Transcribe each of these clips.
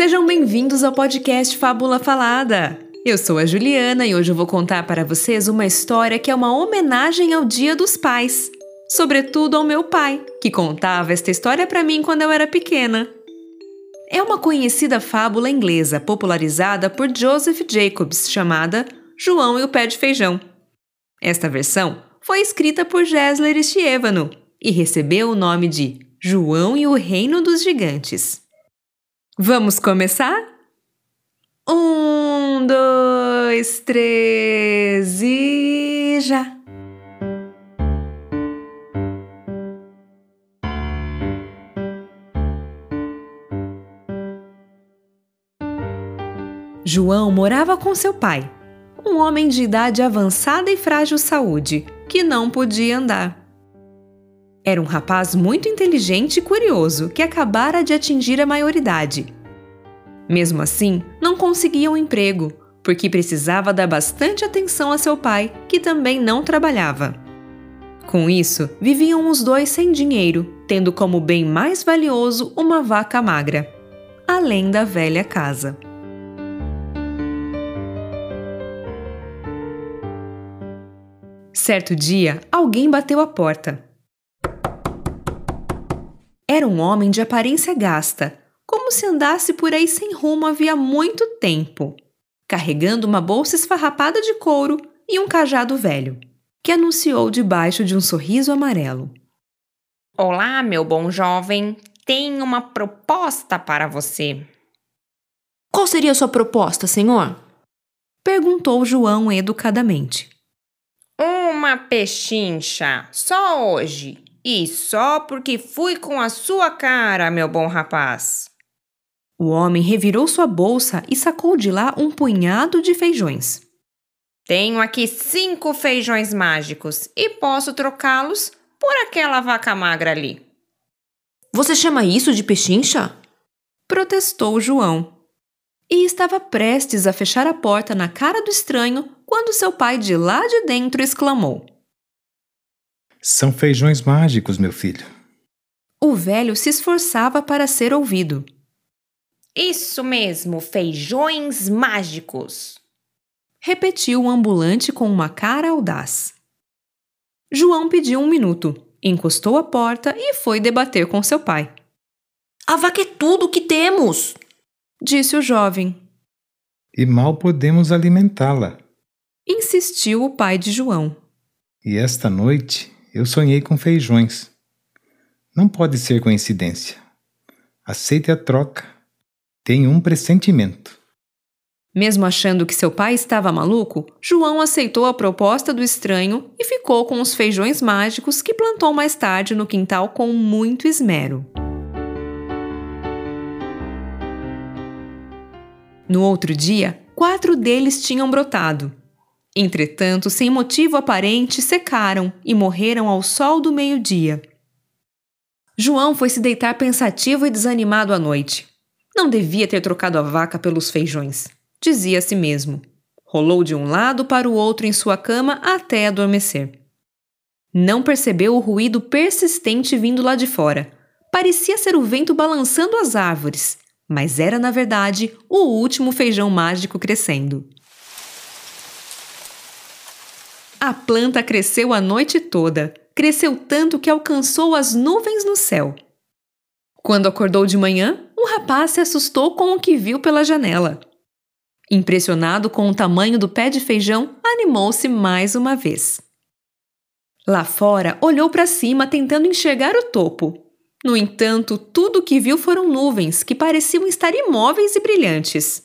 Sejam bem-vindos ao podcast Fábula Falada. Eu sou a Juliana e hoje eu vou contar para vocês uma história que é uma homenagem ao Dia dos Pais, sobretudo ao meu pai, que contava esta história para mim quando eu era pequena. É uma conhecida fábula inglesa popularizada por Joseph Jacobs chamada João e o Pé de Feijão. Esta versão foi escrita por Gessler Estievano e recebeu o nome de João e o Reino dos Gigantes. Vamos começar? Um, dois, três e já! João morava com seu pai, um homem de idade avançada e frágil saúde, que não podia andar. Era um rapaz muito inteligente e curioso que acabara de atingir a maioridade. Mesmo assim, não conseguia um emprego, porque precisava dar bastante atenção a seu pai, que também não trabalhava. Com isso, viviam os dois sem dinheiro, tendo como bem mais valioso uma vaca magra, além da velha casa. Certo dia, alguém bateu a porta. Era um homem de aparência gasta, como se andasse por aí sem rumo havia muito tempo, carregando uma bolsa esfarrapada de couro e um cajado velho, que anunciou debaixo de um sorriso amarelo. Olá, meu bom jovem, tenho uma proposta para você. Qual seria a sua proposta, senhor? perguntou João educadamente. Uma pechincha, só hoje, e só porque fui com a sua cara, meu bom rapaz. O homem revirou sua bolsa e sacou de lá um punhado de feijões. Tenho aqui cinco feijões mágicos e posso trocá-los por aquela vaca magra ali. Você chama isso de pechincha? protestou João. E estava prestes a fechar a porta na cara do estranho quando seu pai de lá de dentro exclamou: são feijões mágicos, meu filho. O velho se esforçava para ser ouvido. Isso mesmo, feijões mágicos. Repetiu o ambulante com uma cara audaz. João pediu um minuto, encostou a porta e foi debater com seu pai. A vaca é tudo o que temos, disse o jovem. E mal podemos alimentá-la, insistiu o pai de João. E esta noite eu sonhei com feijões. Não pode ser coincidência. Aceite a troca. Tenho um pressentimento. Mesmo achando que seu pai estava maluco, João aceitou a proposta do estranho e ficou com os feijões mágicos que plantou mais tarde no quintal com muito esmero. No outro dia, quatro deles tinham brotado Entretanto, sem motivo aparente, secaram e morreram ao sol do meio-dia. João foi se deitar pensativo e desanimado à noite. Não devia ter trocado a vaca pelos feijões, dizia a si mesmo. Rolou de um lado para o outro em sua cama até adormecer. Não percebeu o ruído persistente vindo lá de fora. Parecia ser o vento balançando as árvores, mas era, na verdade, o último feijão mágico crescendo. A planta cresceu a noite toda, cresceu tanto que alcançou as nuvens no céu. Quando acordou de manhã, o rapaz se assustou com o que viu pela janela. Impressionado com o tamanho do pé de feijão, animou-se mais uma vez. Lá fora, olhou para cima tentando enxergar o topo. No entanto, tudo o que viu foram nuvens que pareciam estar imóveis e brilhantes.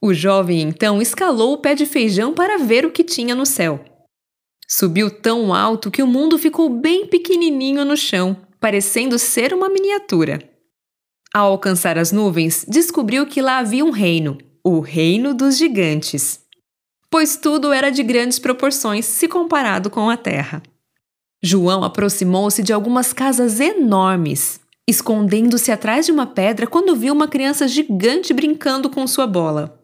O jovem então escalou o pé de feijão para ver o que tinha no céu. Subiu tão alto que o mundo ficou bem pequenininho no chão, parecendo ser uma miniatura. Ao alcançar as nuvens, descobriu que lá havia um reino, o Reino dos Gigantes. Pois tudo era de grandes proporções se comparado com a terra. João aproximou-se de algumas casas enormes, escondendo-se atrás de uma pedra quando viu uma criança gigante brincando com sua bola.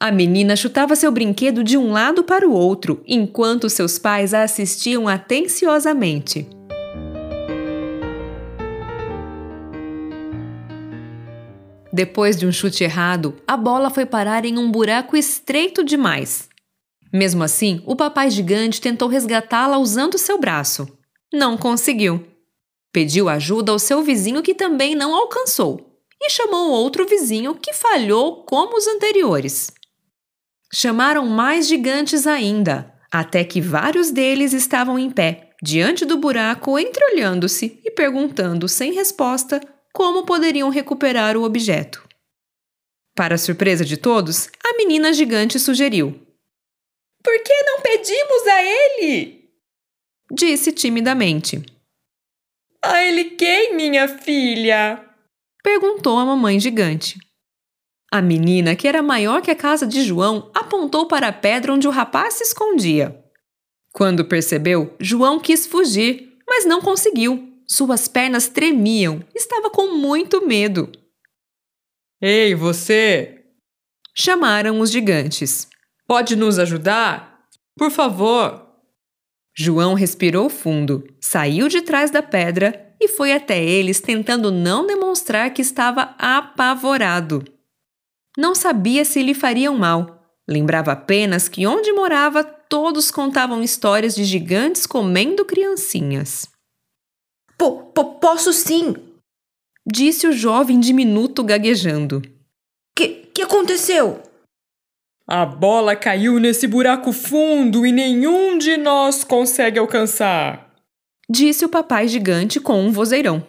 A menina chutava seu brinquedo de um lado para o outro, enquanto seus pais a assistiam atenciosamente. Depois de um chute errado, a bola foi parar em um buraco estreito demais. Mesmo assim, o papai gigante tentou resgatá-la usando seu braço. Não conseguiu. Pediu ajuda ao seu vizinho que também não alcançou e chamou outro vizinho que falhou como os anteriores. Chamaram mais gigantes ainda, até que vários deles estavam em pé, diante do buraco, entreolhando-se e perguntando sem resposta como poderiam recuperar o objeto. Para surpresa de todos, a menina gigante sugeriu: Por que não pedimos a ele? Disse timidamente. A ele quem, minha filha? Perguntou a mamãe gigante. A menina, que era maior que a casa de João, apontou para a pedra onde o rapaz se escondia. Quando percebeu, João quis fugir, mas não conseguiu. Suas pernas tremiam, estava com muito medo. Ei, você! Chamaram os gigantes. Pode nos ajudar? Por favor! João respirou fundo, saiu de trás da pedra e foi até eles tentando não demonstrar que estava apavorado. Não sabia se lhe fariam mal. Lembrava apenas que onde morava todos contavam histórias de gigantes comendo criancinhas. P posso sim, disse o jovem diminuto gaguejando. Que que aconteceu? A bola caiu nesse buraco fundo e nenhum de nós consegue alcançar. Disse o papai gigante com um vozeirão.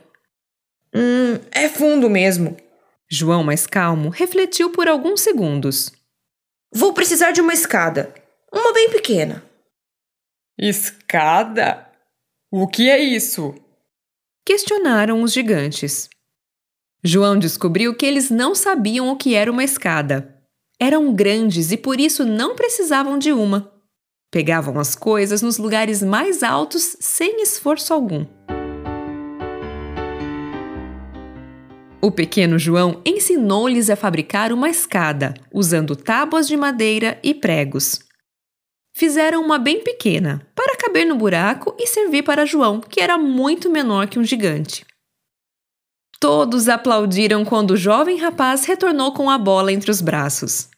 Hum, é fundo mesmo. João, mais calmo, refletiu por alguns segundos. Vou precisar de uma escada. Uma bem pequena. Escada? O que é isso? Questionaram os gigantes. João descobriu que eles não sabiam o que era uma escada. Eram grandes e por isso não precisavam de uma. Pegavam as coisas nos lugares mais altos sem esforço algum. O pequeno João ensinou-lhes a fabricar uma escada, usando tábuas de madeira e pregos. Fizeram uma bem pequena, para caber no buraco e servir para João, que era muito menor que um gigante. Todos aplaudiram quando o jovem rapaz retornou com a bola entre os braços.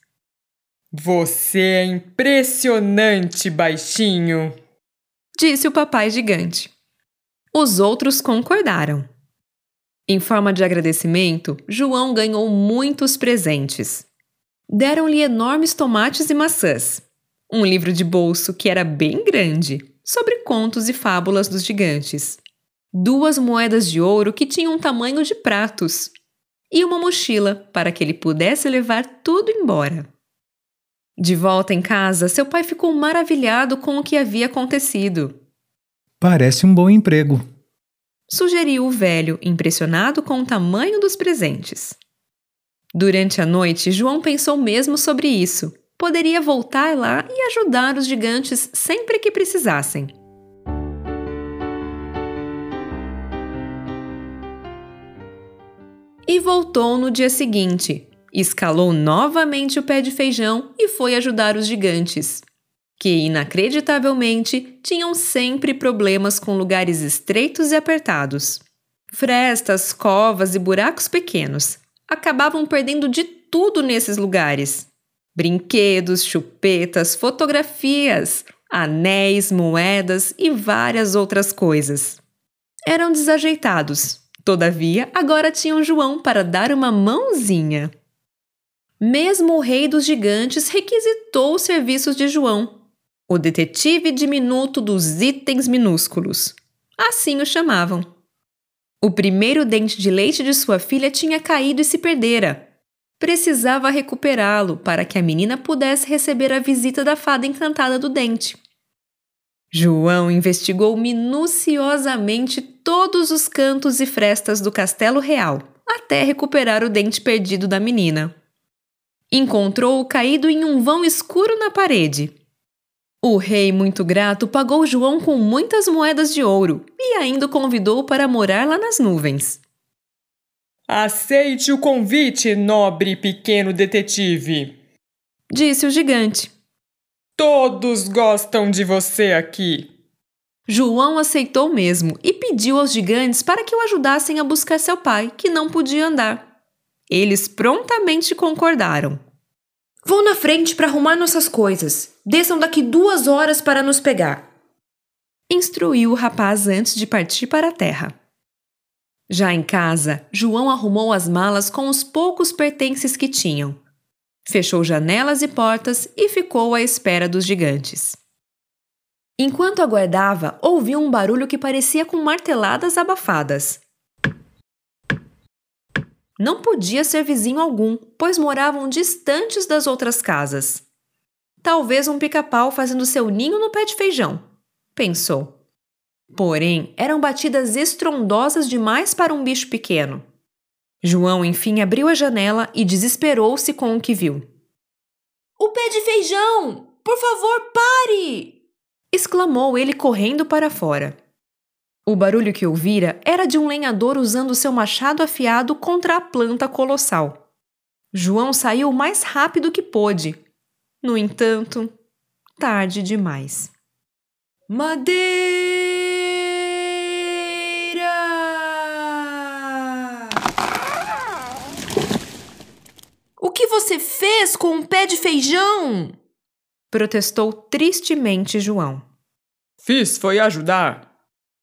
Você é impressionante, baixinho! Disse o papai gigante. Os outros concordaram. Em forma de agradecimento, João ganhou muitos presentes. Deram-lhe enormes tomates e maçãs, um livro de bolso que era bem grande, sobre contos e fábulas dos gigantes, duas moedas de ouro que tinham tamanho de pratos e uma mochila para que ele pudesse levar tudo embora. De volta em casa, seu pai ficou maravilhado com o que havia acontecido. Parece um bom emprego, sugeriu o velho, impressionado com o tamanho dos presentes. Durante a noite, João pensou mesmo sobre isso. Poderia voltar lá e ajudar os gigantes sempre que precisassem. E voltou no dia seguinte. Escalou novamente o pé de feijão e foi ajudar os gigantes que, inacreditavelmente, tinham sempre problemas com lugares estreitos e apertados. Frestas, covas e buracos pequenos. Acabavam perdendo de tudo nesses lugares: brinquedos, chupetas, fotografias, anéis, moedas e várias outras coisas. Eram desajeitados, todavia agora tinham João para dar uma mãozinha. Mesmo o rei dos gigantes requisitou os serviços de João o detetive diminuto dos itens minúsculos. Assim o chamavam. O primeiro dente de leite de sua filha tinha caído e se perdera. Precisava recuperá-lo para que a menina pudesse receber a visita da fada encantada do dente. João investigou minuciosamente todos os cantos e frestas do castelo real até recuperar o dente perdido da menina. Encontrou-o caído em um vão escuro na parede o rei, muito grato, pagou João com muitas moedas de ouro e ainda o convidou para morar lá nas nuvens. Aceite o convite, nobre pequeno detetive, disse o gigante. Todos gostam de você aqui. João aceitou mesmo e pediu aos gigantes para que o ajudassem a buscar seu pai, que não podia andar. Eles prontamente concordaram. Vou na frente para arrumar nossas coisas. Desçam daqui duas horas para nos pegar. Instruiu o rapaz antes de partir para a terra. Já em casa, João arrumou as malas com os poucos pertences que tinham. Fechou janelas e portas e ficou à espera dos gigantes. Enquanto aguardava, ouviu um barulho que parecia com marteladas abafadas. Não podia ser vizinho algum, pois moravam distantes das outras casas. Talvez um pica-pau fazendo seu ninho no pé de feijão, pensou. Porém, eram batidas estrondosas demais para um bicho pequeno. João enfim abriu a janela e desesperou-se com o que viu. O pé de feijão! Por favor, pare! exclamou ele correndo para fora. O barulho que ouvira era de um lenhador usando seu machado afiado contra a planta colossal. João saiu o mais rápido que pôde. No entanto, tarde demais. Madeira! O que você fez com um pé de feijão? Protestou tristemente João. Fiz foi ajudar,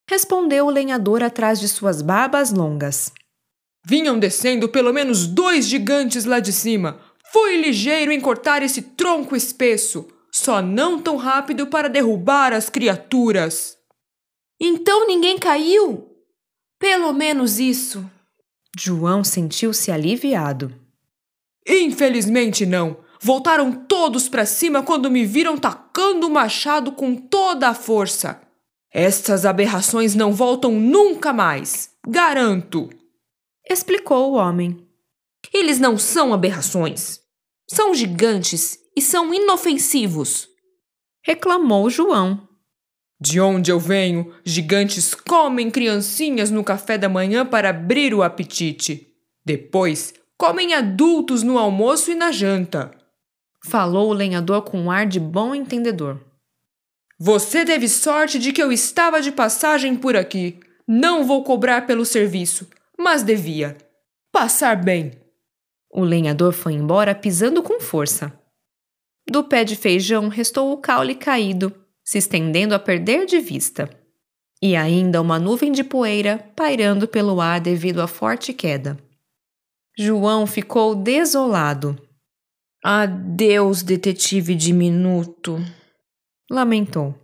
respondeu o lenhador atrás de suas barbas longas. Vinham descendo pelo menos dois gigantes lá de cima. Fui ligeiro em cortar esse tronco espesso, só não tão rápido para derrubar as criaturas. Então ninguém caiu? Pelo menos isso. João sentiu-se aliviado. Infelizmente não. Voltaram todos para cima quando me viram tacando o machado com toda a força. Estas aberrações não voltam nunca mais, garanto. Explicou o homem. Eles não são aberrações. São gigantes e são inofensivos. Reclamou João. De onde eu venho, gigantes comem criancinhas no café da manhã para abrir o apetite. Depois, comem adultos no almoço e na janta. Falou o lenhador com um ar de bom entendedor. Você teve sorte de que eu estava de passagem por aqui. Não vou cobrar pelo serviço, mas devia. Passar bem. O lenhador foi embora pisando com força. Do pé de feijão restou o caule caído, se estendendo a perder de vista. E ainda uma nuvem de poeira pairando pelo ar devido à forte queda. João ficou desolado. Adeus, detetive diminuto lamentou.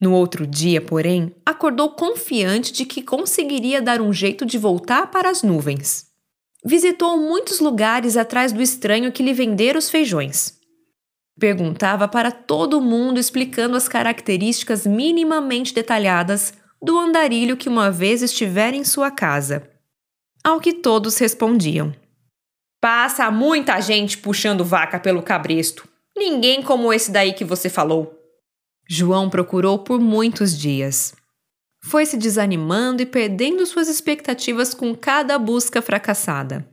No outro dia, porém, acordou confiante de que conseguiria dar um jeito de voltar para as nuvens. Visitou muitos lugares atrás do estranho que lhe vendera os feijões. Perguntava para todo mundo explicando as características minimamente detalhadas do andarilho que uma vez estivera em sua casa. Ao que todos respondiam: Passa muita gente puxando vaca pelo cabresto. Ninguém como esse daí que você falou. João procurou por muitos dias. Foi se desanimando e perdendo suas expectativas com cada busca fracassada.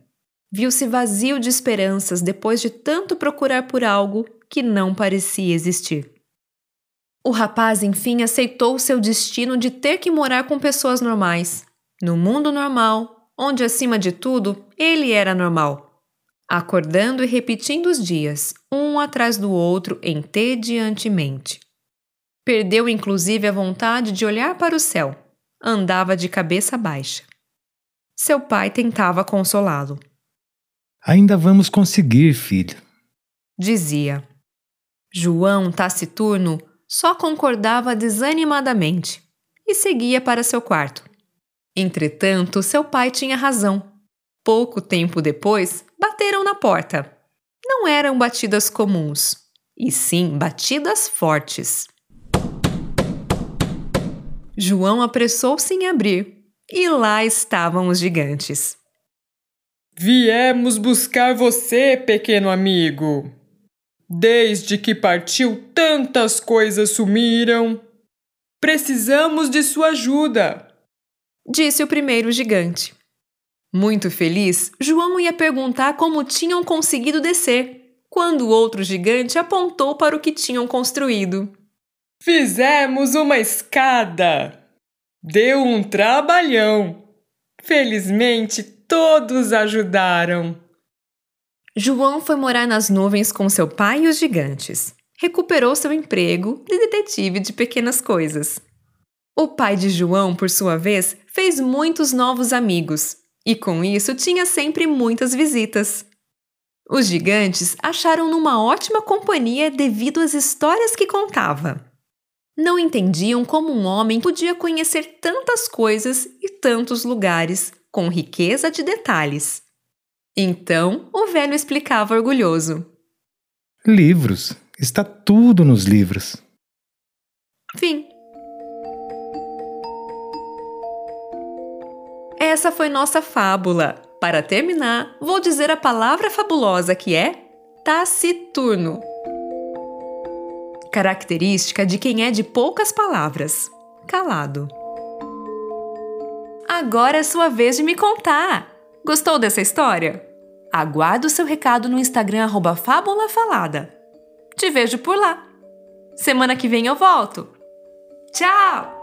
Viu-se vazio de esperanças depois de tanto procurar por algo que não parecia existir. O rapaz, enfim, aceitou seu destino de ter que morar com pessoas normais, no mundo normal, onde, acima de tudo, ele era normal, acordando e repetindo os dias, um atrás do outro, entediantemente. Perdeu inclusive a vontade de olhar para o céu. Andava de cabeça baixa. Seu pai tentava consolá-lo. Ainda vamos conseguir, filho. Dizia. João, taciturno, só concordava desanimadamente e seguia para seu quarto. Entretanto, seu pai tinha razão. Pouco tempo depois, bateram na porta. Não eram batidas comuns, e sim batidas fortes. João apressou-se em abrir, e lá estavam os gigantes. Viemos buscar você, pequeno amigo. Desde que partiu, tantas coisas sumiram. Precisamos de sua ajuda, disse o primeiro gigante. Muito feliz, João ia perguntar como tinham conseguido descer, quando o outro gigante apontou para o que tinham construído. Fizemos uma escada. Deu um trabalhão. Felizmente todos ajudaram. João foi morar nas nuvens com seu pai e os gigantes. Recuperou seu emprego de detetive de pequenas coisas. O pai de João, por sua vez, fez muitos novos amigos e com isso tinha sempre muitas visitas. Os gigantes acharam numa ótima companhia devido às histórias que contava. Não entendiam como um homem podia conhecer tantas coisas e tantos lugares, com riqueza de detalhes. Então o velho explicava orgulhoso: Livros. Está tudo nos livros. Fim. Essa foi nossa fábula. Para terminar, vou dizer a palavra fabulosa que é taciturno. Característica de quem é de poucas palavras, calado. Agora é sua vez de me contar. Gostou dessa história? Aguardo seu recado no Instagram arroba Fábula Falada. Te vejo por lá. Semana que vem eu volto. Tchau!